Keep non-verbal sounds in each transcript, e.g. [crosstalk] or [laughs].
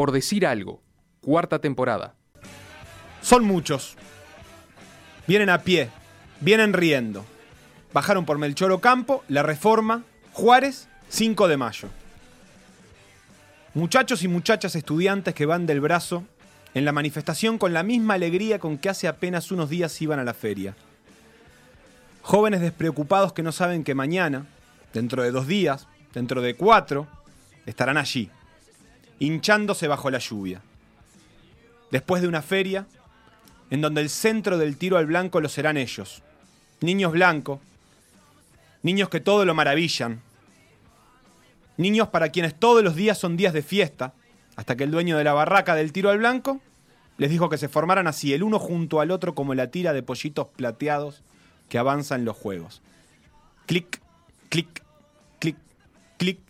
Por decir algo, cuarta temporada. Son muchos. Vienen a pie, vienen riendo. Bajaron por Melchor Ocampo, La Reforma, Juárez, 5 de mayo. Muchachos y muchachas estudiantes que van del brazo en la manifestación con la misma alegría con que hace apenas unos días iban a la feria. Jóvenes despreocupados que no saben que mañana, dentro de dos días, dentro de cuatro, estarán allí, hinchándose bajo la lluvia. Después de una feria, en donde el centro del tiro al blanco lo serán ellos, niños blancos, niños que todo lo maravillan, niños para quienes todos los días son días de fiesta, hasta que el dueño de la barraca del tiro al blanco les dijo que se formaran así, el uno junto al otro como la tira de pollitos plateados que avanzan los juegos. Clic, clic, clic, clic,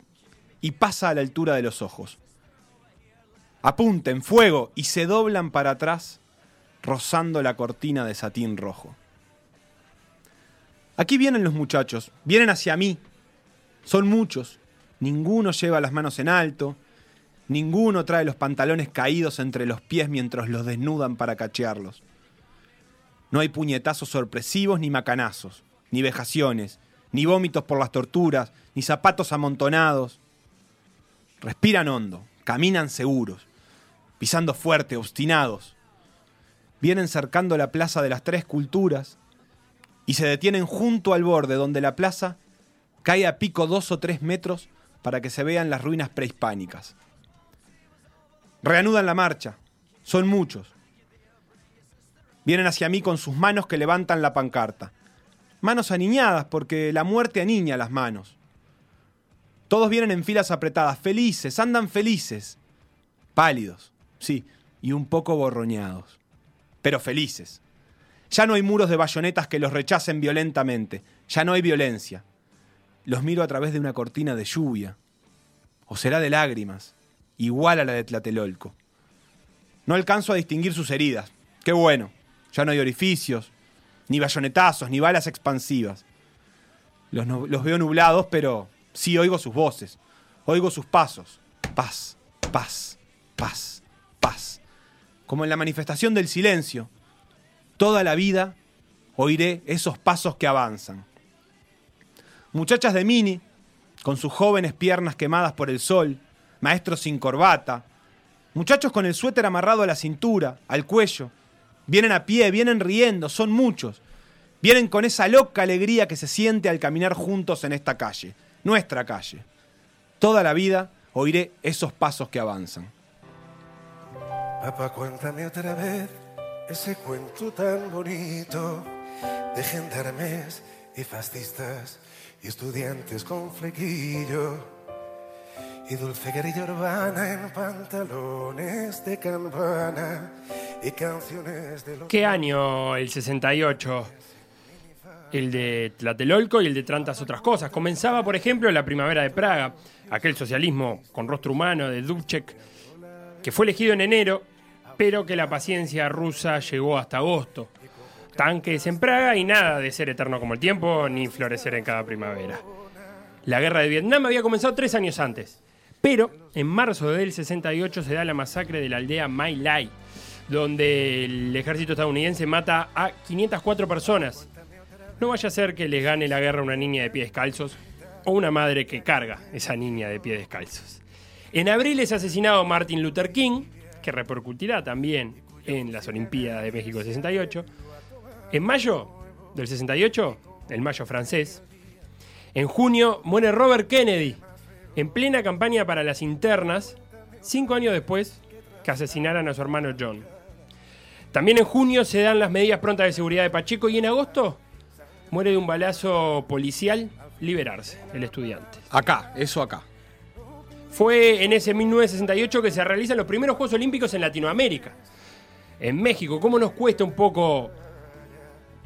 y pasa a la altura de los ojos. Apunten, fuego, y se doblan para atrás, rozando la cortina de satín rojo. Aquí vienen los muchachos, vienen hacia mí. Son muchos. Ninguno lleva las manos en alto, ninguno trae los pantalones caídos entre los pies mientras los desnudan para cachearlos. No hay puñetazos sorpresivos ni macanazos, ni vejaciones, ni vómitos por las torturas, ni zapatos amontonados. Respiran hondo, caminan seguros, pisando fuerte, obstinados. Vienen cercando la plaza de las tres culturas y se detienen junto al borde donde la plaza cae a pico dos o tres metros para que se vean las ruinas prehispánicas. Reanudan la marcha, son muchos, Vienen hacia mí con sus manos que levantan la pancarta. Manos aniñadas porque la muerte aniña las manos. Todos vienen en filas apretadas, felices, andan felices. Pálidos, sí, y un poco borroñados. Pero felices. Ya no hay muros de bayonetas que los rechacen violentamente. Ya no hay violencia. Los miro a través de una cortina de lluvia. O será de lágrimas, igual a la de Tlatelolco. No alcanzo a distinguir sus heridas. Qué bueno. Ya no hay orificios, ni bayonetazos, ni balas expansivas. Los, los, veo nublados, pero sí oigo sus voces, oigo sus pasos. Paz, paz, paz, paz. Como en la manifestación del silencio, toda la vida oiré esos pasos que avanzan. Muchachas de mini, con sus jóvenes piernas quemadas por el sol, maestros sin corbata, muchachos con el suéter amarrado a la cintura, al cuello, Vienen a pie, vienen riendo, son muchos. Vienen con esa loca alegría que se siente al caminar juntos en esta calle, nuestra calle. Toda la vida oiré esos pasos que avanzan. Papá, cuéntame otra vez ese cuento tan bonito de gendarmes y fascistas y estudiantes con flequillo y dulce guerrilla urbana en pantalones de campana y canciones de los... ¿Qué año el 68? El de Tlatelolco y el de tantas otras cosas. Comenzaba, por ejemplo, la primavera de Praga, aquel socialismo con rostro humano de Dubček, que fue elegido en enero, pero que la paciencia rusa llegó hasta agosto. Tanques en Praga y nada de ser eterno como el tiempo, ni florecer en cada primavera. La guerra de Vietnam había comenzado tres años antes. Pero en marzo del 68 se da la masacre de la aldea My Lai, donde el ejército estadounidense mata a 504 personas. No vaya a ser que les gane la guerra una niña de pies descalzos o una madre que carga esa niña de pies descalzos. En abril es asesinado Martin Luther King, que repercutirá también en las Olimpiadas de México 68. En mayo del 68, el mayo francés. En junio muere Robert Kennedy, en plena campaña para las internas, cinco años después que asesinaran a su hermano John. También en junio se dan las medidas prontas de seguridad de Pacheco y en agosto muere de un balazo policial liberarse, el estudiante. Acá, eso acá. Fue en ese 1968 que se realizan los primeros Juegos Olímpicos en Latinoamérica. En México, ¿cómo nos cuesta un poco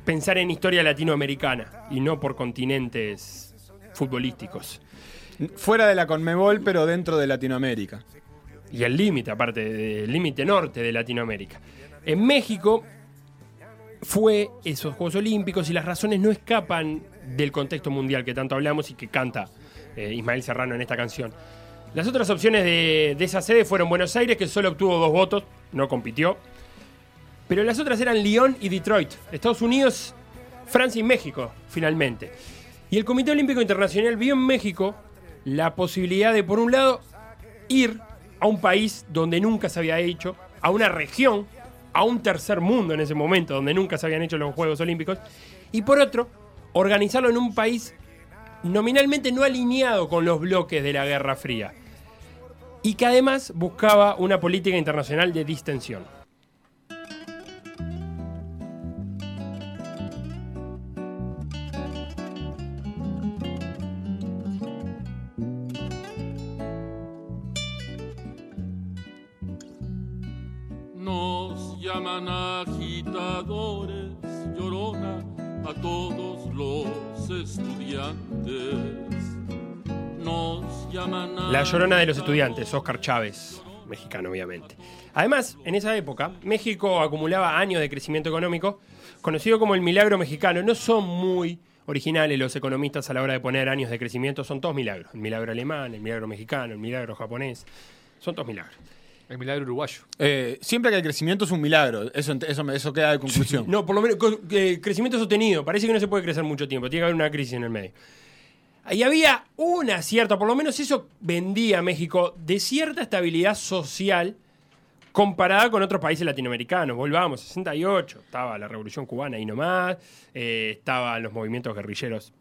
pensar en historia latinoamericana y no por continentes futbolísticos? Fuera de la Conmebol, pero dentro de Latinoamérica. Y el límite, aparte del límite norte de Latinoamérica. En México fue esos Juegos Olímpicos y las razones no escapan del contexto mundial que tanto hablamos y que canta eh, Ismael Serrano en esta canción. Las otras opciones de, esa sede fueron Buenos Aires, que solo obtuvo dos votos, no compitió. Pero las otras eran Lyon y Detroit, Estados Unidos, Francia y México, finalmente. Y el Comité Olímpico Internacional vio en México la posibilidad de, por un lado, ir a un país donde nunca se había hecho, a una región, a un tercer mundo en ese momento, donde nunca se habían hecho los Juegos Olímpicos, y por otro, organizarlo en un país nominalmente no alineado con los bloques de la Guerra Fría, y que además buscaba una política internacional de distensión. Nos llaman agitadores, llorona a todos los estudiantes. La llorona de los estudiantes, Oscar Chávez, mexicano obviamente. Además, en esa época, México acumulaba años de crecimiento económico, conocido como el milagro mexicano. No son muy originales los economistas a la hora de poner años de crecimiento, son todos milagros. El milagro alemán, el milagro mexicano, el milagro japonés, son todos milagros. El milagro uruguayo. Eh, siempre que el crecimiento es un milagro. Eso, eso, eso queda de conclusión. No, por lo menos eh, crecimiento sostenido. Parece que no se puede crecer mucho tiempo. Tiene que haber una crisis en el medio. Y había una cierta, por lo menos eso vendía México, de cierta estabilidad social comparada con otros países latinoamericanos. Volvamos, 68, estaba la revolución cubana ahí nomás, eh, estaban los movimientos guerrilleros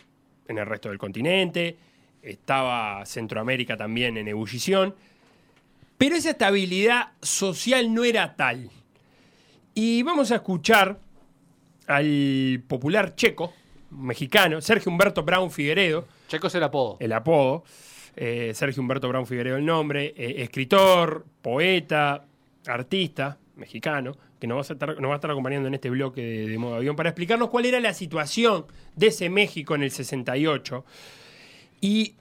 en el resto del continente, estaba Centroamérica también en ebullición, pero esa estabilidad social no era tal. Y vamos a escuchar al popular checo, mexicano, Sergio Humberto Brown Figueredo, Checo es el apodo. el apodo, eh, Sergio Humberto Brown Figueredo el nombre, eh, escritor, poeta, artista mexicano, que nos va, a estar, nos va a estar acompañando en este bloque de, de modo avión para explicarnos cuál era la situación de ese México en el 68 y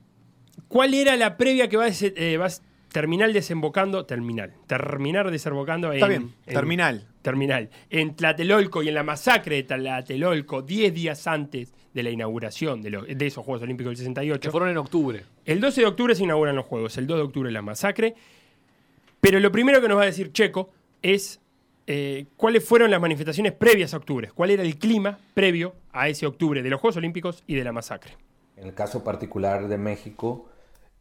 cuál era la previa que va a, eh, va a terminar desembocando, terminal, terminar desembocando en... Está bien, en- terminal. terminal. En Tlatelolco y en la masacre de Tlatelolco, 10 días antes de la inauguración de, lo- de esos Juegos Olímpicos del 68. Que fueron en octubre. El 12 de octubre se inauguran los Juegos, el 2 de octubre la masacre. Pero lo primero que nos va a decir Checo es eh, cuáles fueron las manifestaciones previas a octubre, cuál era el clima previo a ese octubre de los Juegos Olímpicos y de la masacre. En el caso particular de México,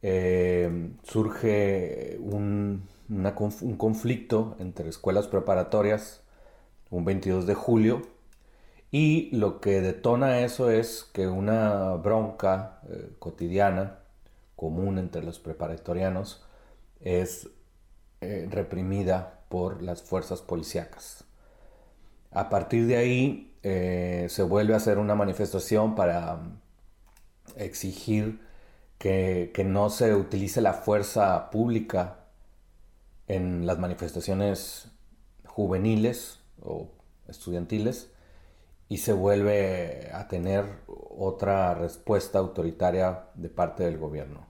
eh, surge un, una conf- un conflicto entre escuelas preparatorias un 22 de julio y lo que detona eso es que una bronca eh, cotidiana común entre los preparatorianos es eh, reprimida por las fuerzas policíacas. A partir de ahí eh, se vuelve a hacer una manifestación para exigir que, que no se utilice la fuerza pública en las manifestaciones juveniles o estudiantiles y se vuelve a tener otra respuesta autoritaria de parte del gobierno.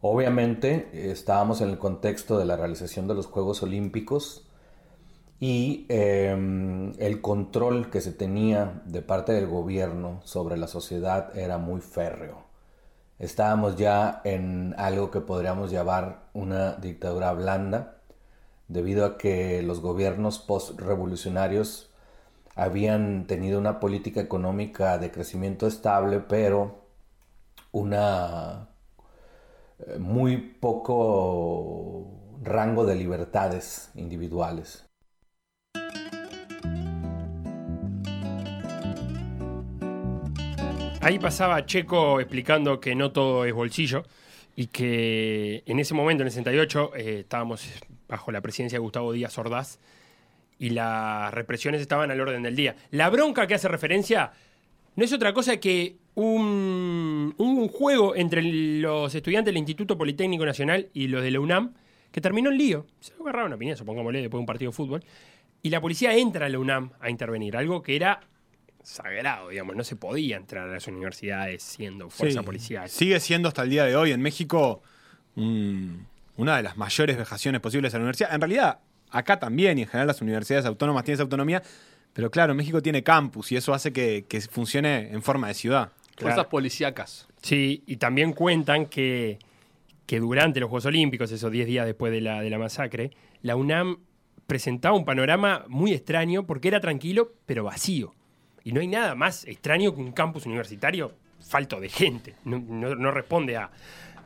Obviamente estábamos en el contexto de la realización de los Juegos Olímpicos y eh, el control que se tenía de parte del gobierno sobre la sociedad era muy férreo. Estábamos ya en algo que podríamos llamar una dictadura blanda, debido a que los gobiernos post-revolucionarios habían tenido una política económica de crecimiento estable, pero una eh, muy poco rango de libertades individuales. Ahí pasaba Checo explicando que no todo es bolsillo y que en ese momento, en el 68, eh, estábamos bajo la presidencia de Gustavo Díaz Ordaz y las represiones estaban al orden del día. La bronca que hace referencia no es otra cosa que un, un juego entre los estudiantes del Instituto Politécnico Nacional y los de la UNAM que terminó en lío. Se agarraron una piña, supongámosle, después de un partido de fútbol. Y la policía entra a la UNAM a intervenir, algo que era sagrado, digamos, no se podía entrar a las universidades siendo fuerza Sí. policial. Sigue siendo hasta el día de hoy en México una de las mayores vejaciones posibles a la universidad. En realidad, acá también y en general las universidades autónomas tienen esa autonomía, pero claro, México tiene campus y eso hace que, que funcione en forma de ciudad. Fuerzas policíacas. Sí, y también cuentan que, que durante los Juegos Olímpicos, esos 10 días después de la, de la masacre, la UNAM presentaba un panorama muy extraño porque era tranquilo, pero vacío. Y no hay nada más extraño que un campus universitario falto de gente. No, no- no responde a,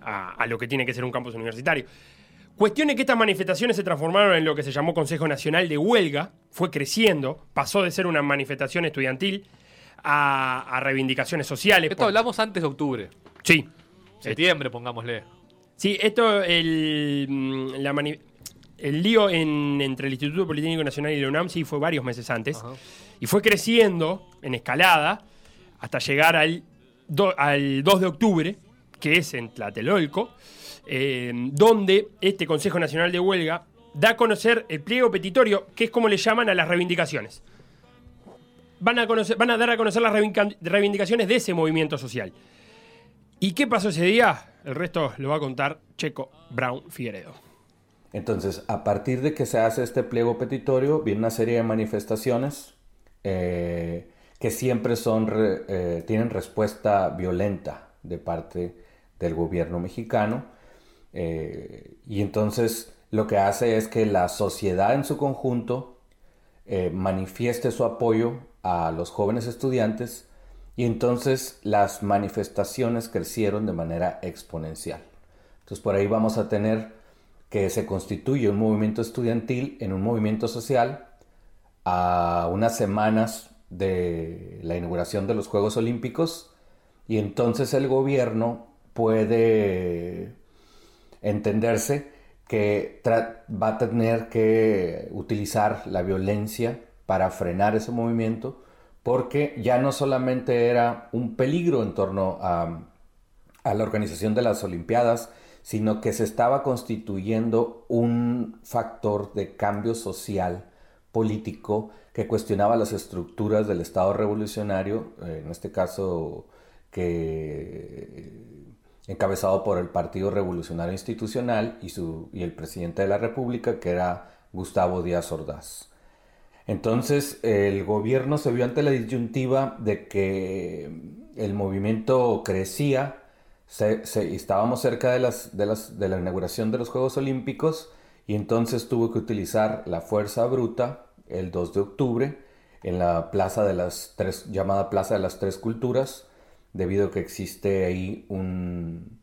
a- a lo que tiene que ser un campus universitario. Cuestión es que estas manifestaciones se transformaron en lo que se llamó Consejo Nacional de Huelga, fue creciendo, pasó de ser una manifestación estudiantil a, a reivindicaciones sociales. Esto por- hablamos antes de octubre. Sí. Septiembre, pongámosle. Sí, esto, el, mm, la mani- el lío en- entre el Instituto Politécnico Nacional y la UNAM sí fue varios meses antes. Ajá. Y fue creciendo en escalada hasta llegar al, do- al 2 de octubre, que es en Tlatelolco, eh, donde este Consejo Nacional de Huelga da a conocer el pliego petitorio, que es como le llaman a las reivindicaciones. Van a, dar a conocer las reivindica- reivindicaciones de ese movimiento social. ¿Y qué pasó ese día? El resto lo va a contar Checo Brown Figueredo. Entonces, a partir de que se hace este pliego petitorio, viene una serie de manifestaciones eh, que siempre son re- eh, tienen respuesta violenta de parte del gobierno mexicano. Eh, y entonces lo que hace es que la sociedad en su conjunto eh, manifieste su apoyo a los jóvenes estudiantes y entonces las manifestaciones crecieron de manera exponencial. Entonces por ahí vamos a tener que se constituye un movimiento estudiantil en un movimiento social a unas semanas de la inauguración de los Juegos Olímpicos y entonces el gobierno puede entenderse que va a tener que utilizar la violencia para frenar ese movimiento porque ya no solamente era un peligro en torno a, la organización de las Olimpiadas, sino que se estaba constituyendo un factor de cambio social, político, que cuestionaba las estructuras del Estado revolucionario, eh, en este caso que encabezado por el Partido Revolucionario Institucional y, el presidente de la República, que era Gustavo Díaz Ordaz. Entonces el gobierno se vio ante la disyuntiva de que el movimiento crecía, se- estábamos cerca de, de la inauguración de los Juegos Olímpicos y entonces tuvo que utilizar la fuerza bruta el 2 de octubre en la plaza de las tres, llamada Plaza de las Tres Culturas, debido a que existe ahí un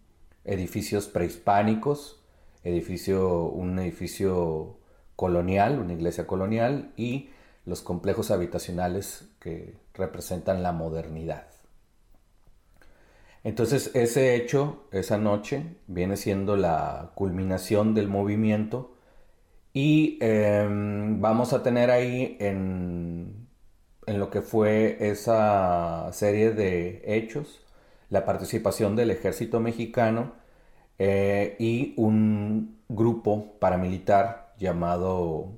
edificios prehispánicos, edificio, un edificio colonial, una iglesia colonial y los complejos habitacionales que representan la modernidad. Entonces ese hecho, esa noche, viene siendo la culminación del movimiento y eh, vamos a tener ahí en, en lo que fue esa serie de hechos la participación del ejército mexicano eh, y un grupo paramilitar llamado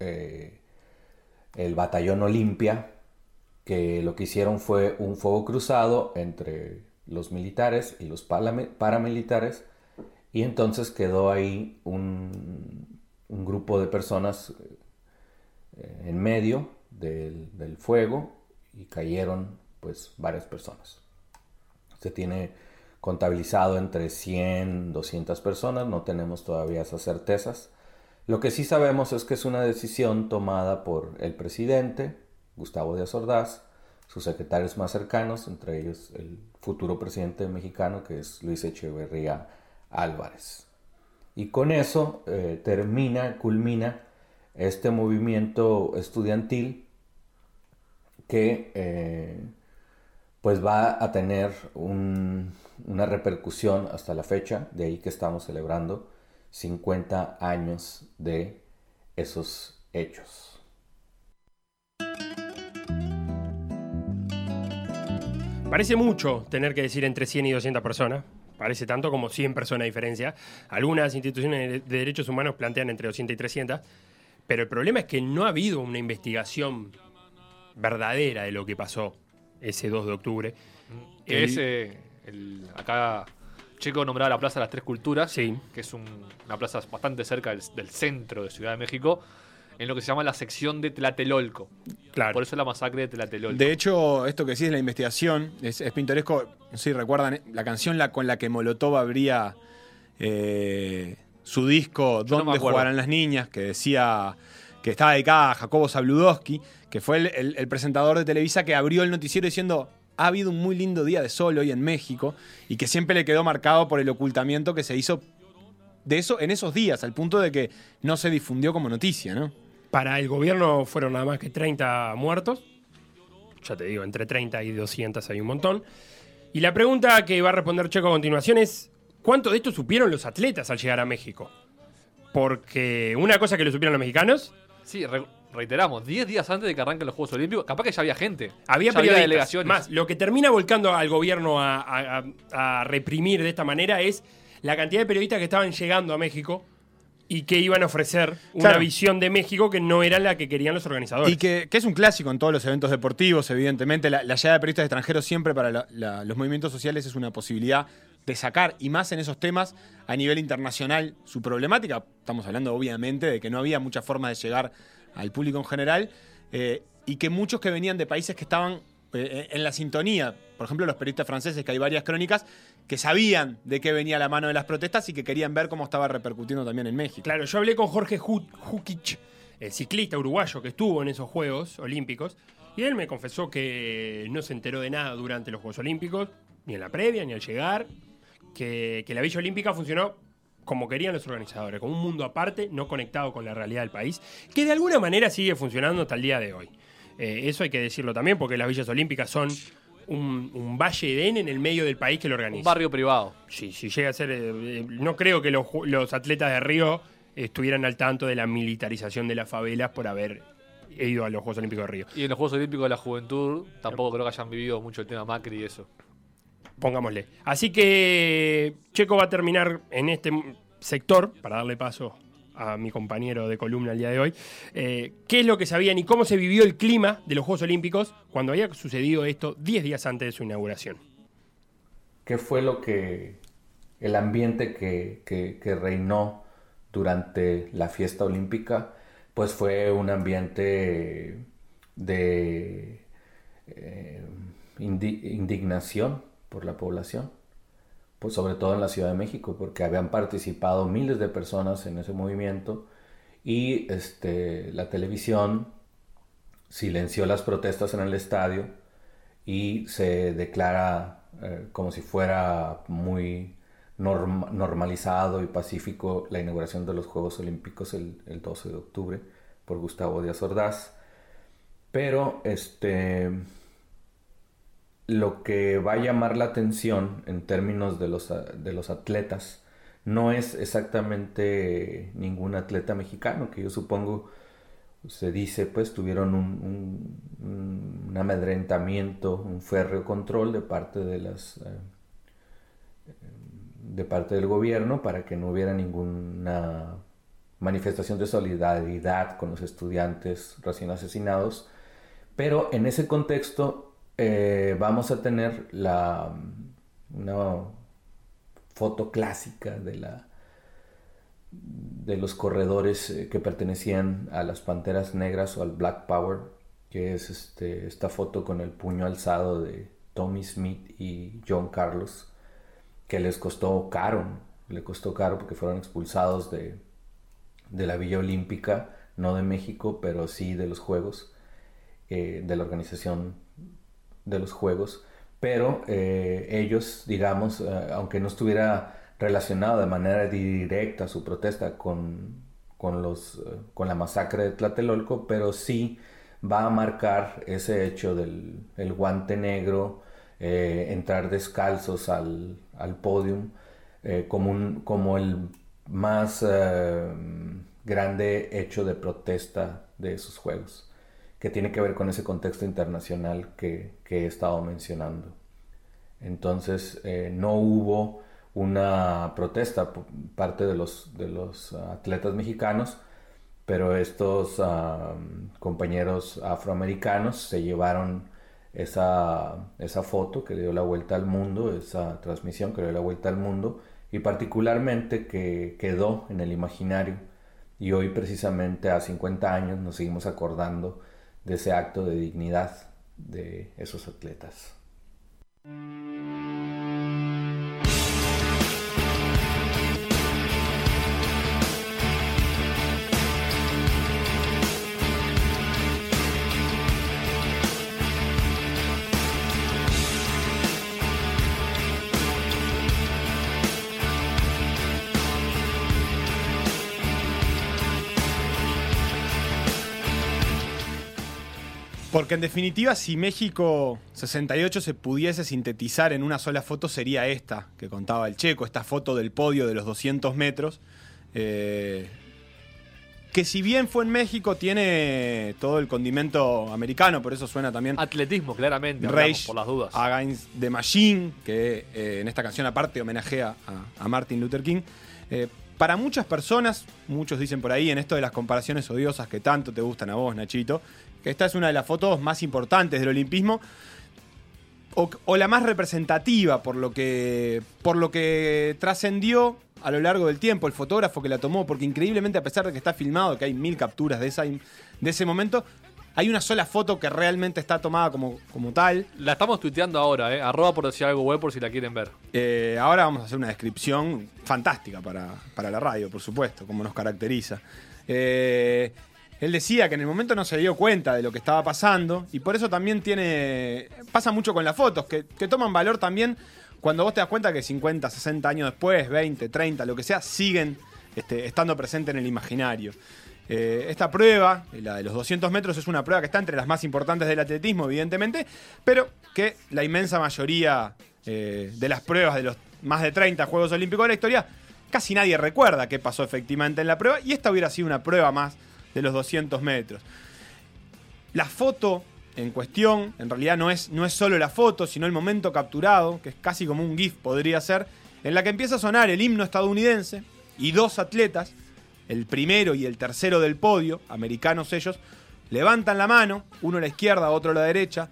eh, el Batallón Olimpia, que lo que hicieron fue un fuego cruzado entre los militares y los paramilitares, y entonces quedó ahí un, un grupo de personas eh, en medio del, fuego y cayeron pues varias personas. Se tiene contabilizado entre 100, 200 personas, no tenemos todavía esas certezas. Lo que sí sabemos es que es una decisión tomada por el presidente, Gustavo Díaz Ordaz, sus secretarios más cercanos, entre ellos el futuro presidente mexicano, que es Luis Echeverría Álvarez. Y con eso eh, termina, culmina este movimiento estudiantil que eh, pues va a tener un- una repercusión hasta la fecha, de ahí que estamos celebrando 50 años de esos hechos. Parece mucho tener que decir entre 100 y 200 personas. Parece tanto como 100 personas de diferencia. Algunas instituciones de de derechos humanos plantean entre 200 y 300. Pero el problema es que no ha habido una investigación verdadera de lo que pasó ese 2 de octubre. Que El- es eh, el- acá Checo nombraba la Plaza de las Tres Culturas, Sí. que es un- una plaza bastante cerca del, del centro de Ciudad de México, en lo que se llama la sección de Tlatelolco. Claro. Por eso la masacre de Tlatelolco. De hecho, esto que decís de la investigación es, es pintoresco. No sé si recuerdan eh, la canción la, con la que Molotov abría eh, su disco Yo ¿Dónde jugarán las niñas? que decía que estaba dedicada a Jacobo Zabludowski, que fue el, presentador de Televisa que abrió el noticiero diciendo ha habido un muy lindo día de sol hoy en México y que siempre le quedó marcado por el ocultamiento que se hizo de eso en esos días, al punto de que no se difundió como noticia, ¿no? Para el gobierno fueron nada más que 30 muertos. Ya te digo, entre 30 y 200 hay un montón. Y la pregunta que va a responder Checo a continuación es, ¿cuánto de esto supieron los atletas al llegar a México? Porque una cosa que lo supieron los mexicanos, Sí, re- reiteramos, 10 días antes de que arranquen los Juegos Olímpicos, capaz que ya había gente. había ya había periodistas. delegaciones. Más, lo que termina volcando al gobierno a, a- a- a reprimir de esta manera es la cantidad de periodistas que estaban llegando a México y que iban a ofrecer una Claro. visión de México que no era la que querían los organizadores. Y que, que es un clásico en todos los eventos deportivos, evidentemente. La, la llegada de periodistas extranjeros siempre para la- la- los movimientos sociales es una posibilidad de sacar, y más en esos temas, a nivel internacional, su problemática. Estamos hablando, obviamente, de que no había mucha forma de llegar al público en general, eh, y que muchos que venían de países que estaban eh, en la sintonía, por ejemplo, los periodistas franceses, que hay varias crónicas, que sabían de qué venía la mano de las protestas y que querían ver cómo estaba repercutiendo también en México. Claro, yo hablé con Jorge Ju- Jukic, el ciclista uruguayo que estuvo en esos Juegos Olímpicos, y él me confesó que no se enteró de nada durante los Juegos Olímpicos, ni en la previa, ni al llegar, que, que la Villa Olímpica funcionó como querían los organizadores, como un mundo aparte, no conectado con la realidad del país, que de alguna manera sigue funcionando hasta el día de hoy. Eh, eso hay que decirlo también, porque las Villas Olímpicas son un, un valle edén en el medio del país que lo organiza. Un barrio privado. Sí, si llega a ser. eh, eh, no creo que los atletas de Río estuvieran al tanto de la militarización de las favelas por haber ido a los Juegos Olímpicos de Río. Y en los Juegos Olímpicos de la Juventud tampoco creo que hayan vivido mucho el tema Macri y eso. Pongámosle. Así que Checo va a terminar en este sector, para darle paso a mi compañero de columna el día de hoy, eh, qué es lo que sabían y cómo se vivió el clima de los Juegos Olímpicos cuando había sucedido esto 10 días antes de su inauguración. ¿Qué fue lo que, el ambiente que, reinó durante la fiesta olímpica? Pues fue un ambiente de eh, indi- indignación por la población, pues sobre todo en la Ciudad de México, porque habían participado miles de personas en ese movimiento y este, la televisión silenció las protestas en el estadio y se declara eh, como si fuera muy norm- normalizado y pacífico la inauguración de los Juegos Olímpicos el, el 12 de octubre por Gustavo Díaz Ordaz. Pero este, lo que va a llamar la atención en términos de los, de los atletas no es exactamente ningún atleta mexicano, que yo supongo se dice, pues tuvieron un amedrentamiento, un férreo control de parte de las eh, de parte del gobierno para que no hubiera ninguna manifestación de solidaridad con los estudiantes recién asesinados. Pero en ese contexto eh, vamos a tener la, una foto clásica de la de los corredores eh, que pertenecían a las Panteras Negras o al Black Power, que es este, esta foto con el puño alzado de Tommy Smith y John Carlos, que les costó caro, le costó caro porque fueron expulsados de, de la Villa Olímpica, no de México, pero sí de los Juegos, eh, de la organización de los Juegos, pero eh, ellos, digamos, eh, aunque no estuviera relacionado de manera directa su protesta con, con, los, eh, con la masacre de Tlatelolco, pero sí va a marcar ese hecho del el guante negro, entrar descalzos al, al podium, como, un, como el más grande hecho de protesta de esos juegos, que tiene que ver con ese contexto internacional que, que he estado mencionando. Entonces, eh, no hubo una protesta por parte de los, de los atletas mexicanos, pero estos compañeros afroamericanos se llevaron esa, esa foto que dio la vuelta al mundo, esa transmisión que dio la vuelta al mundo, y particularmente que quedó en el imaginario. Y hoy precisamente a 50 años nos seguimos acordando de ese acto de dignidad de esos atletas. Porque en definitiva, si México 68 se pudiese sintetizar en una sola foto, sería esta que contaba el checo, esta foto del podio de los 200 metros. eh, que si bien fue en México, tiene todo el condimento americano, por eso suena también Atletismo, claramente, Rage por las dudas. Against the Machine, que eh, en esta canción aparte homenajea a, a Martin Luther King. Eh, para muchas personas, muchos dicen por ahí, en esto de las comparaciones odiosas que tanto te gustan a vos, Nachito, que esta es una de las fotos más importantes del olimpismo, o, o la más representativa por lo que, por lo que trascendió a lo largo del tiempo, el fotógrafo que la tomó, porque increíblemente a pesar de que está filmado, que hay mil capturas de, esa, de ese momento, hay una sola foto que realmente está tomada como, como tal. La estamos tuiteando ahora, ¿eh? Arroba por decir algo web por si la quieren ver. Eh, ahora vamos a hacer una descripción fantástica para, para la radio, por supuesto, como nos caracteriza. Eh, él decía que en el momento no se dio cuenta de lo que estaba pasando y por eso también tiene. pasa mucho con las fotos, que, toman valor también cuando vos te das cuenta que 50, 60 años después, 20, 30, lo que sea, siguen este, estando presentes en el imaginario. Eh, esta prueba, la de los 200 metros, es una prueba que está entre las más importantes del atletismo, evidentemente, pero que la inmensa mayoría eh, de las pruebas de los más de 30 Juegos Olímpicos de la historia, casi nadie recuerda qué pasó efectivamente en la prueba, y esta hubiera sido una prueba más de los 200 metros. La foto en cuestión, en realidad no es, no es solo la foto, sino el momento capturado, que es casi como un GIF podría ser, en la que empieza a sonar el himno estadounidense y dos atletas, el primero y el tercero del podio, americanos ellos, levantan la mano, uno a la izquierda, otro a la derecha,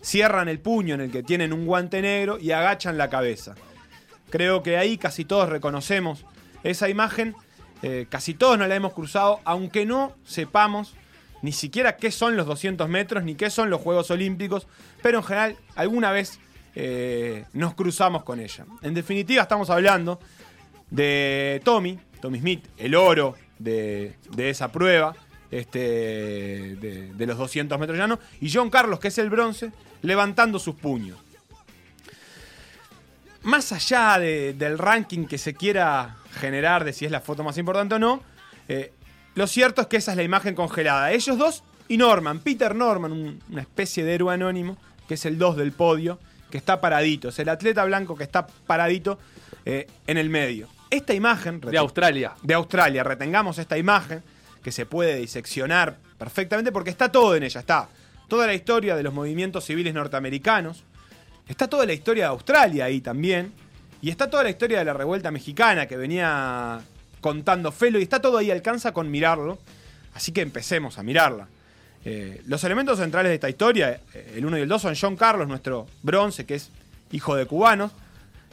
cierran el puño en el que tienen un guante negro y agachan la cabeza. Creo que ahí casi todos reconocemos esa imagen, eh, casi todos nos la hemos cruzado, aunque no sepamos ni siquiera qué son los 200 metros ni qué son los Juegos Olímpicos, pero en general alguna vez eh, nos cruzamos con ella. En definitiva estamos hablando de Tommy, Tommy Smith, el oro de, de esa prueba, este, de, los 200 metros llanos, y John Carlos, que es el bronce, levantando sus puños. Más allá de- del ranking que se quiera generar de si es la foto más importante o no, eh, lo cierto es que esa es la imagen congelada. Ellos dos y Norman, Peter Norman, un- una especie de héroe anónimo, que es el 2 del podio, que está paradito. Es el atleta blanco que está paradito eh, en el medio. Esta imagen De Australia. de Australia. Retengamos esta imagen que se puede diseccionar perfectamente porque está todo en ella. Está toda la historia de los movimientos civiles norteamericanos. Está toda la historia de Australia ahí también. Y está toda la historia de la revuelta mexicana que venía contando Felo. Y está todo ahí, alcanza con mirarlo. Así que empecemos a mirarla. Eh, los elementos centrales de esta historia, eh, el 1 y el 2, son John Carlos, nuestro bronce, que es hijo de cubanos,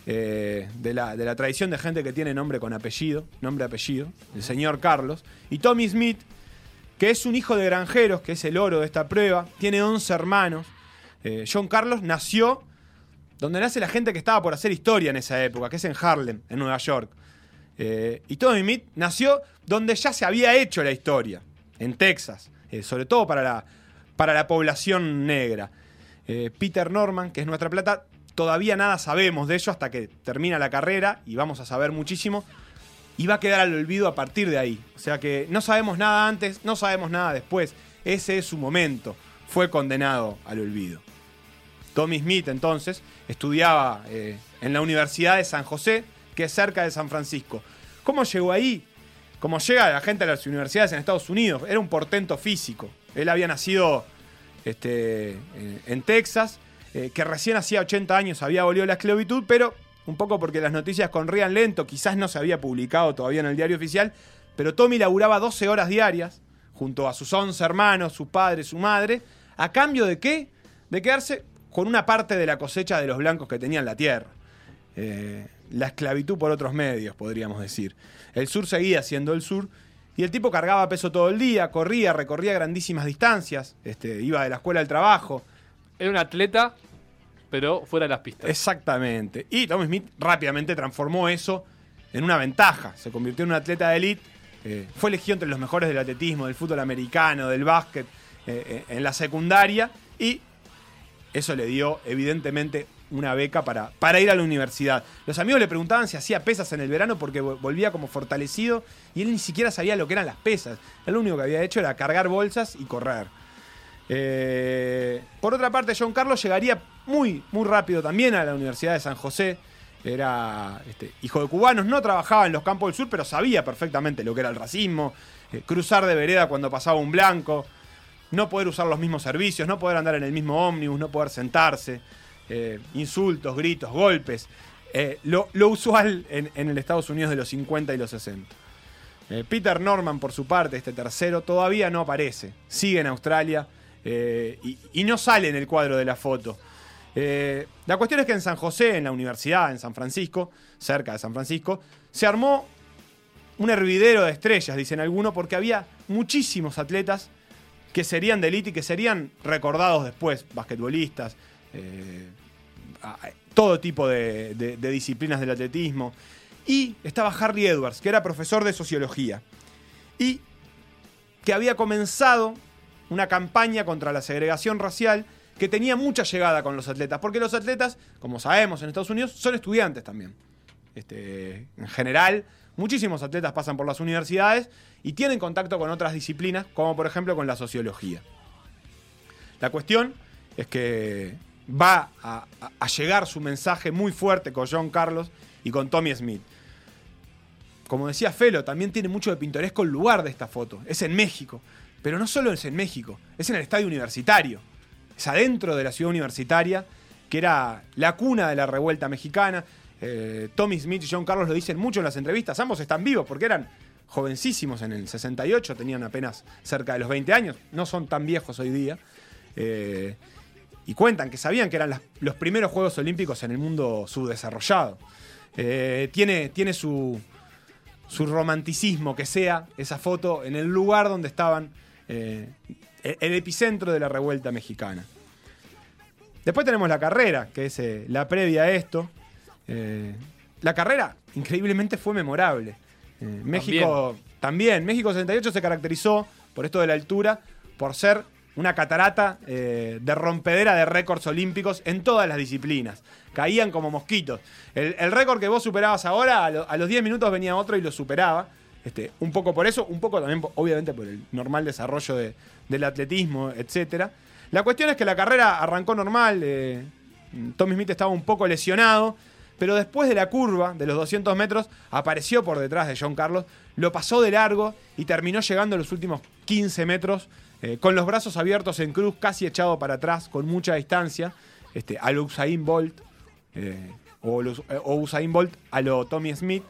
eh, de, la, de la tradición de gente que tiene nombre con apellido, nombre-apellido, el señor Carlos, y Tommy Smith, que es un hijo de granjeros, que es el oro de esta prueba, tiene 11 hermanos. Eh, John Carlos nació donde nace la gente que estaba por hacer historia en esa época, que es en Harlem, en Nueva York. Eh, y Tommy Smith nació donde ya se había hecho la historia, en Texas, eh, sobre todo para la, para la población negra. Eh, Peter Norman, que es nuestra plata, todavía nada sabemos de ello hasta que termina la carrera y vamos a saber muchísimo. Y va a quedar al olvido a partir de ahí. O sea que no sabemos nada antes, no sabemos nada después. Ese es su momento. Fue condenado al olvido. Tommy Smith entonces estudiaba eh, en la Universidad de San José, que es cerca de San Francisco. ¿Cómo llegó ahí? Como llega la gente a las universidades en Estados Unidos, era un portento físico. Él había nacido este, en, en Texas, eh, que recién hacía 80 años había abolido la esclavitud, pero un poco porque las noticias corrían lento, quizás no se había publicado todavía en el diario oficial, pero Tommy laburaba 12 horas diarias junto a sus 11 hermanos, su padre, su madre, a cambio de qué? De quedarse con una parte de la cosecha de los blancos que tenían la tierra. Eh, la esclavitud por otros medios, podríamos decir. El sur seguía siendo el sur y el tipo cargaba peso todo el día, corría, recorría grandísimas distancias, este, iba de la escuela al trabajo. Era un atleta, pero fuera de las pistas. Exactamente. Y Tommy Smith rápidamente transformó eso en una ventaja. Se convirtió en un atleta de élite. eh, fue elegido entre los mejores del atletismo, del fútbol americano, del básquet, eh, en la secundaria. Y eso le dio, evidentemente, una beca para, para ir a la universidad. Los amigos le preguntaban si hacía pesas en el verano porque vol- volvía como fortalecido y él ni siquiera sabía lo que eran las pesas. Lo único que había hecho era cargar bolsas y correr. Eh, por otra parte, John Carlos llegaría muy, muy rápido también a la Universidad de San José. Era este, hijo de cubanos, no trabajaba en los campos del sur, pero sabía perfectamente lo que era el racismo, eh, cruzar de vereda cuando pasaba un blanco, no poder usar los mismos servicios, no poder andar en el mismo ómnibus, no poder sentarse, eh, insultos, gritos, golpes. Eh, lo, lo usual en, el Estados Unidos de los 50 y los 60. Eh, Peter Norman, por su parte, este tercero, todavía no aparece. Sigue en Australia y, y no sale en el cuadro de la foto. La cuestión es que en San José, en la universidad, en San Francisco, cerca de San Francisco, se armó un hervidero de estrellas, dicen algunos, porque había muchísimos atletas que serían de élite y que serían recordados después, basquetbolistas, eh, todo tipo de disciplinas del atletismo. Y estaba Harry Edwards, que era profesor de sociología, y que había comenzado una campaña contra la segregación racial que tenía mucha llegada con los atletas, porque los atletas, como sabemos en Estados Unidos, son estudiantes también. Este, en general, muchísimos atletas pasan por las universidades y tienen contacto con otras disciplinas, como por ejemplo con la sociología. La cuestión es que va a, llegar su mensaje muy fuerte con John Carlos y con Tommy Smith. Como decía Felo, también tiene mucho de pintoresco el lugar de esta foto. Es en México. Pero no solo es en México, es en el estadio universitario. Es adentro de la ciudad universitaria, que era la cuna de la revuelta mexicana. Eh, Tommy Smith y John Carlos lo dicen mucho en las entrevistas. Ambos están vivos porque eran jovencísimos en el 68, tenían apenas cerca de los 20 años. No son tan viejos hoy día. Eh, y cuentan que sabían que eran los primeros Juegos Olímpicos en el mundo subdesarrollado. Eh, tiene, tiene su, su romanticismo que sea esa foto en el lugar donde estaban eh, el, epicentro de la revuelta mexicana. Después tenemos la carrera, que es la previa a esto. Eh, la carrera, increíblemente, fue memorable. Eh, México también. México 68 se caracterizó, por esto de la altura, por ser una catarata eh, de rompedera de récords olímpicos en todas las disciplinas. Caían como mosquitos. El, el récord que vos superabas ahora, a, lo- a los 10 minutos venía otro y lo superaba. Este, un poco por eso, un poco también, obviamente, por el normal desarrollo de- del atletismo, etc. La cuestión es que la carrera arrancó normal. eh, Tommy Smith estaba un poco lesionado, pero después de la curva de los 200 metros apareció por detrás de John Carlos, lo pasó de largo y terminó llegando a los últimos 15 metros eh, con los brazos abiertos en cruz, casi echado para atrás, con mucha distancia, este, a lo Usain Bolt, eh, o, los- eh, Usain Bolt a lo Tommy Smith.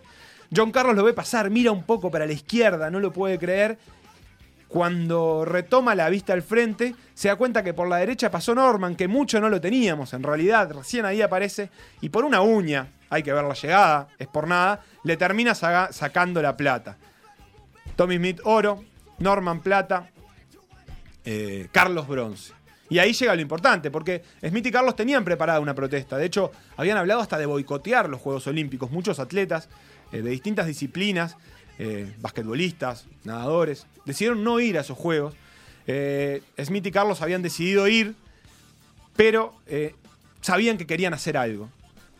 John Carlos lo ve pasar, mira un poco para la izquierda, no lo puede creer. Cuando retoma la vista al frente, se da cuenta que por la derecha pasó Norman, que mucho no lo teníamos en realidad, recién ahí aparece, y por una uña, hay que ver la llegada, es por nada, le termina sacando la plata. Tommy Smith oro, Norman plata, eh, Carlos bronce. Y ahí llega lo importante, porque Smith y Carlos tenían preparada una protesta. De hecho, habían hablado hasta de boicotear los Juegos Olímpicos. Muchos atletas eh, de distintas disciplinas, eh, basquetbolistas, nadadores, decidieron no ir a esos Juegos. Eh, Smith y Carlos habían decidido ir, pero eh, sabían que querían hacer algo.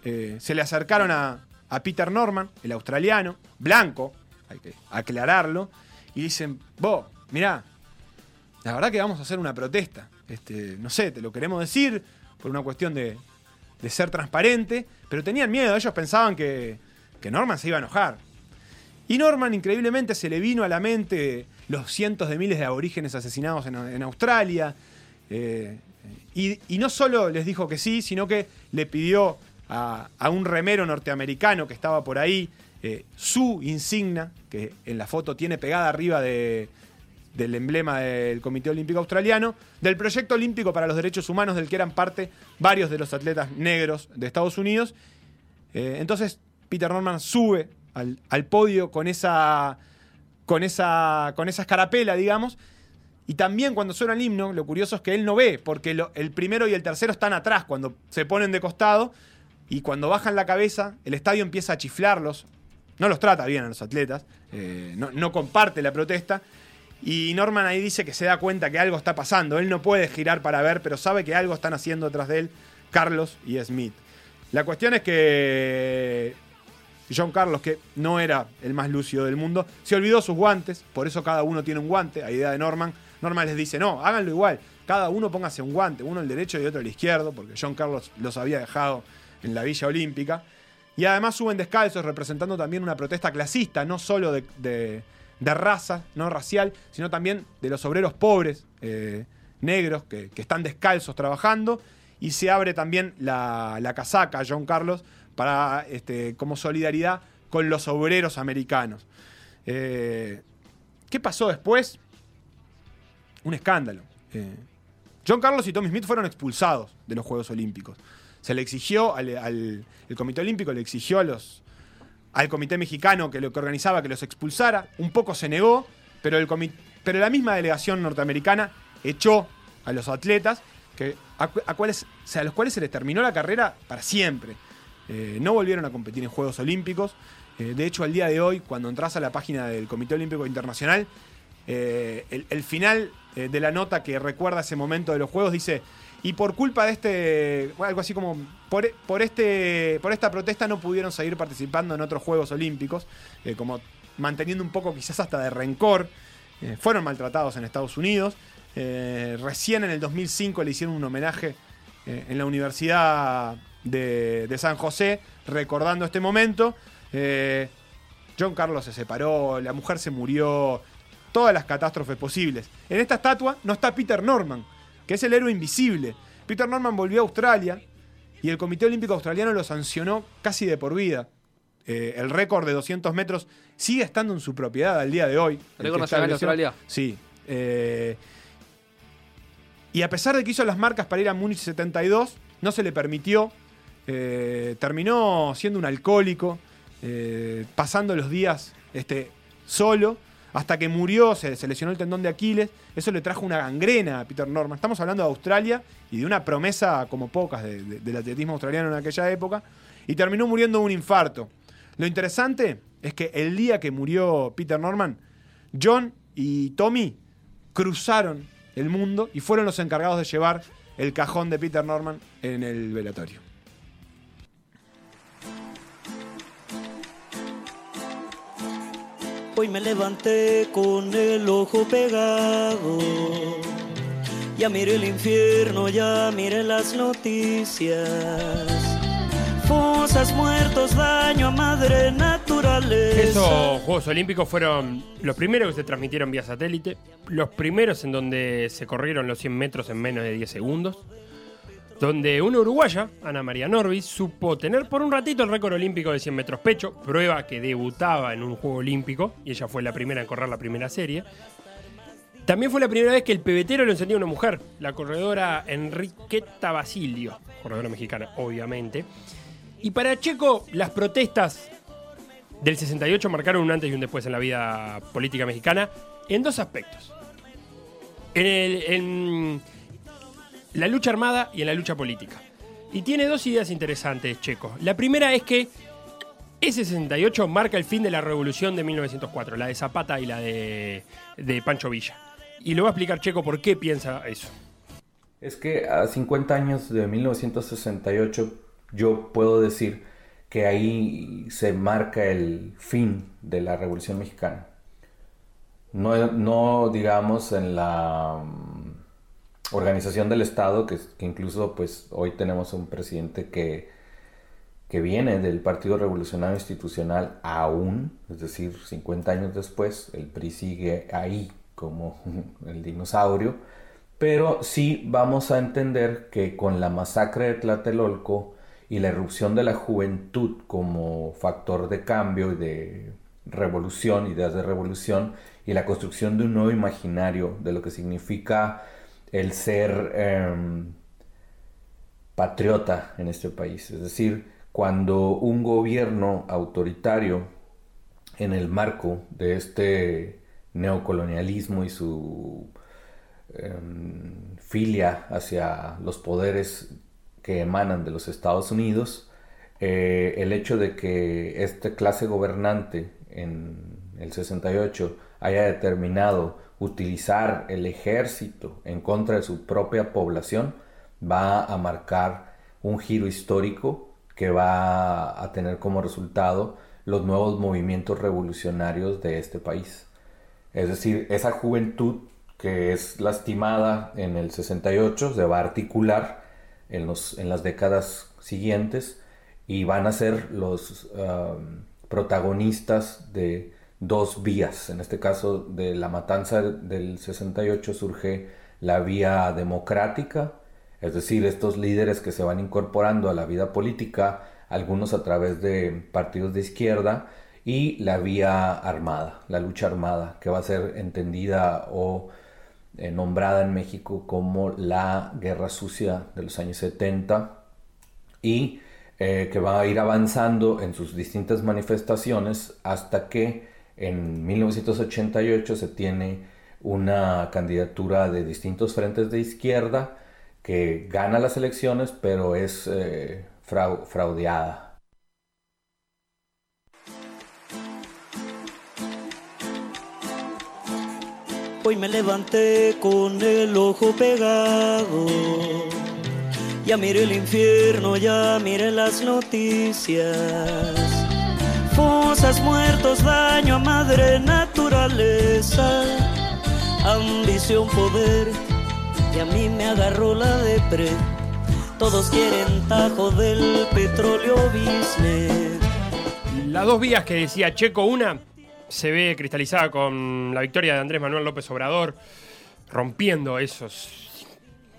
Se le acercaron a, a Peter Norman, el australiano, blanco, hay que aclararlo, y dicen, vos, mirá, la verdad que vamos a hacer una protesta. Este, no sé, te lo queremos decir por una cuestión de, de ser transparente, pero tenían miedo, ellos pensaban que, que Norman se iba a enojar. Y Norman, increíblemente, se le vino a la mente los cientos de miles de aborígenes asesinados en, Australia. eh, y, no solo les dijo que sí, sino que le pidió a, un remero norteamericano que estaba por ahí eh, su insignia, que en la foto tiene pegada arriba de, del emblema del Comité Olímpico Australiano, del proyecto olímpico para los derechos humanos del que eran parte varios de los atletas negros de Estados Unidos. Eh, entonces Peter Norman sube al, al podio con esa, con, esa, con esa escarapela, digamos. Y también cuando suena el himno, lo curioso es que él no ve, porque el primero y el tercero están atrás cuando se ponen de costado. Y cuando bajan la cabeza, el estadio empieza a chiflarlos. No los trata bien a los atletas, eh, no, no comparte la protesta. Y Norman ahí dice que se da cuenta que algo está pasando. Él no puede girar para ver, pero sabe que algo están haciendo detrás de él Carlos y Smith. La cuestión es que John Carlos, que no era el más lúcido del mundo, se olvidó sus guantes, por eso cada uno tiene un guante, a idea de Norman. Norman les dice, no, háganlo igual. Cada uno póngase un guante, uno el derecho y otro el izquierdo, porque John Carlos los había dejado en la Villa Olímpica. Y además suben descalzos, representando también una protesta clasista, no solo de, de- raza, no racial, sino también de los obreros pobres, eh, negros, que, que están descalzos trabajando. Y se abre también la, la casaca John Carlos para, este, como solidaridad con los obreros americanos. Eh, ¿Qué pasó después? Un escándalo. Eh, John Carlos y Tommy Smith fueron expulsados de los Juegos Olímpicos. Se le exigió, al, el Comité Olímpico le exigió a los, al Comité Mexicano que lo que organizaba que los expulsara. Un poco se negó, pero, el comi- pero la misma delegación norteamericana echó a los atletas que, a, cu- a cuales, sea, a los cuales se les terminó la carrera para siempre. Eh, no volvieron a competir en Juegos Olímpicos. Eh, de hecho, al día de hoy, cuando entras a la página del Comité Olímpico Internacional, eh, el, el final de la nota que recuerda ese momento de los Juegos dice, y por culpa de este, algo así como, por, por este, por esta protesta no pudieron seguir participando en otros Juegos Olímpicos, como manteniendo un poco quizás hasta de rencor. Fueron maltratados en Estados Unidos. Recién en el 2005 le hicieron un homenaje en la Universidad de, de San José, recordando este momento. Eh, John Carlos se separó, la mujer se murió, todas las catástrofes posibles. En esta estatua no está Peter Norman, que es el héroe invisible. Peter Norman volvió a Australia y el Comité Olímpico Australiano lo sancionó casi de por vida. Eh, el récord de 200 metros sigue estando en su propiedad al día de hoy. El Récord nacional de Australia. Sí. eh, y a pesar de que hizo las marcas para ir a Múnich 72, no se le permitió. Eh, terminó siendo un alcohólico, eh, pasando los días este, solo, hasta que murió, se, lesionó el tendón de Aquiles. Eso le trajo una gangrena a Peter Norman. Estamos hablando de Australia y de una promesa como pocas de- de- del atletismo australiano en aquella época. Y terminó muriendo de un infarto. Lo interesante es que el día que murió Peter Norman, John y Tommy cruzaron el mundo y fueron los encargados de llevar el cajón de Peter Norman en el velatorio. Hoy me levanté con el ojo pegado. Ya miré el infierno, ya miré las noticias. Fosas, muertos, daño a madre naturaleza. Esos Juegos Olímpicos fueron los primeros que se transmitieron vía satélite, los primeros en donde se corrieron los 100 metros en menos de 10 segundos, donde una uruguaya, Ana María Norbis, supo tener por un ratito el récord olímpico de 100 metros pecho, prueba que debutaba en un Juego Olímpico, y ella fue la primera en correr la primera serie. También fue la primera vez que el pebetero lo encendía una mujer, la corredora Enriqueta Basilio, corredora mexicana, obviamente. Y para Checo, las protestas del 68 marcaron un antes y un después en la vida política mexicana en dos aspectos. En, el- en la lucha armada y en la lucha política. Y tiene dos ideas interesantes, Checo. La primera es que ese 68 marca el fin de la revolución de 1904, la de Zapata y la de, de Pancho Villa. Y lo va a explicar Checo por qué piensa eso. Es que a 50 años de 1968 yo puedo decir que ahí se marca el fin de la Revolución Mexicana. No, no digamos en la organización del Estado, que, incluso pues hoy tenemos un presidente que, que viene del Partido Revolucionario Institucional aún, es decir, 50 años después, el PRI sigue ahí como [laughs] el dinosaurio, pero sí vamos a entender que con la masacre de Tlatelolco y la irrupción de la juventud como factor de cambio y de revolución, ideas de revolución, y la construcción de un nuevo imaginario de lo que significa el ser em, patriota en este país. Es decir, cuando un gobierno autoritario en el marco de este neocolonialismo y su em, filia hacia los poderes que emanan de los Estados Unidos, eh, el hecho de que esta clase gobernante en el 68 haya determinado utilizar el ejército en contra de su propia población va a marcar un giro histórico que va a tener como resultado los nuevos movimientos revolucionarios de este país. Es decir, esa juventud que es lastimada en el 68, se va a articular en, los, en las décadas siguientes y van a ser los um, protagonistas de dos vías. En este caso, de la matanza del 68 surge la vía democrática, es decir, estos líderes que se van incorporando a la vida política, algunos a través de partidos de izquierda, y la vía armada, la lucha armada, que va a ser entendida o eh, nombrada en México como la guerra sucia de los años 70 y eh, que va a ir avanzando en sus distintas manifestaciones hasta que en 1988 se tiene una candidatura de distintos frentes de izquierda que gana las elecciones pero es eh, fraudeada. Hoy me levanté con el ojo pegado. Ya miré el infierno, ya miré las noticias. Fosas, muertos, daño a madre naturaleza. Ambición, poder, y a mí me agarró la depre. Todos quieren tajo del petróleo business. Las dos vías que decía Checo, una se ve cristalizada con la victoria de Andrés Manuel López Obrador, rompiendo esos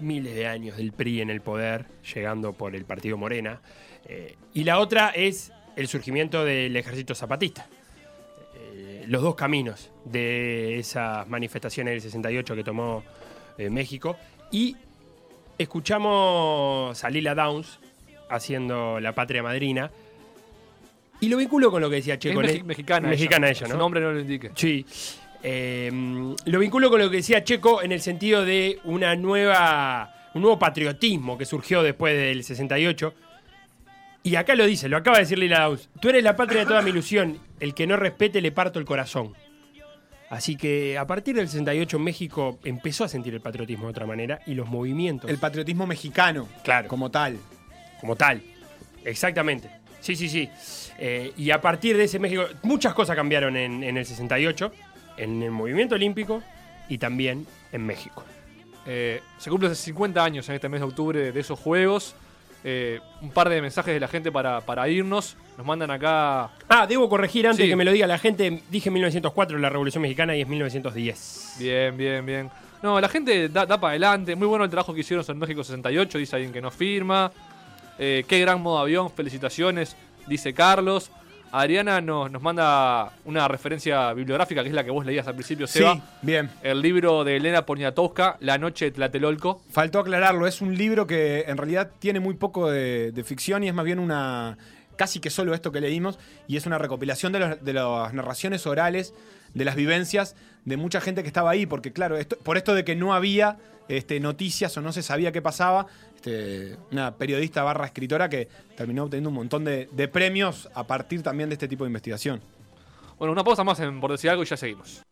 miles de años del PRI en el poder, llegando por el partido Morena. Eh, y la otra es el surgimiento del ejército zapatista. Eh, los dos caminos de esas manifestaciones del 68 que tomó eh, México. Y escuchamos a Lila Downs haciendo La Patria Madrina y lo vinculo con lo que decía Checo. Es mexicana. Mexicana ella, ¿no? Su nombre no lo indique. Sí. Eh, lo vinculo con lo que decía Checo en el sentido de una nueva, un nuevo patriotismo que surgió después del 68. Y acá lo dice, lo acaba de decir Lila Daus. Tú eres la patria de toda mi ilusión. El que no respete le parto el corazón. Así que a partir del 68 México empezó a sentir el patriotismo de otra manera y los movimientos. El patriotismo mexicano. Claro. Como tal. Como tal. Exactamente. Sí, sí, sí. Eh, y a partir de ese México, muchas cosas cambiaron en, el 68, en el movimiento olímpico y también en México. Eh, se cumplen 50 años en este mes de octubre de esos Juegos. Eh, un par de mensajes de la gente para, irnos. Nos mandan acá. Ah, debo corregir antes que me lo diga la gente. Dije 1904 la Revolución Mexicana y es 1910. Bien, bien, bien. No, la gente da, da para adelante. Muy bueno el trabajo que hicieron en México 68. Dice alguien que no firma. qué gran modo avión. Felicitaciones dice Carlos. Adriana nos, nos manda una referencia bibliográfica que es la que vos leías al principio, Seba. Sí, bien. El libro de Elena Poniatowska, La noche de Tlatelolco. Faltó aclararlo, es un libro que en realidad tiene muy poco de, ficción y es más bien una. casi que solo esto que leímos, y es una recopilación de, de las narraciones orales, de las vivencias de mucha gente que estaba ahí, porque claro, esto, por esto de que no había este, noticias o no se sabía qué pasaba, este, una periodista barra escritora que terminó obteniendo un montón de, premios a partir también de este tipo de investigación. Bueno, una pausa más en, por decir algo y ya seguimos.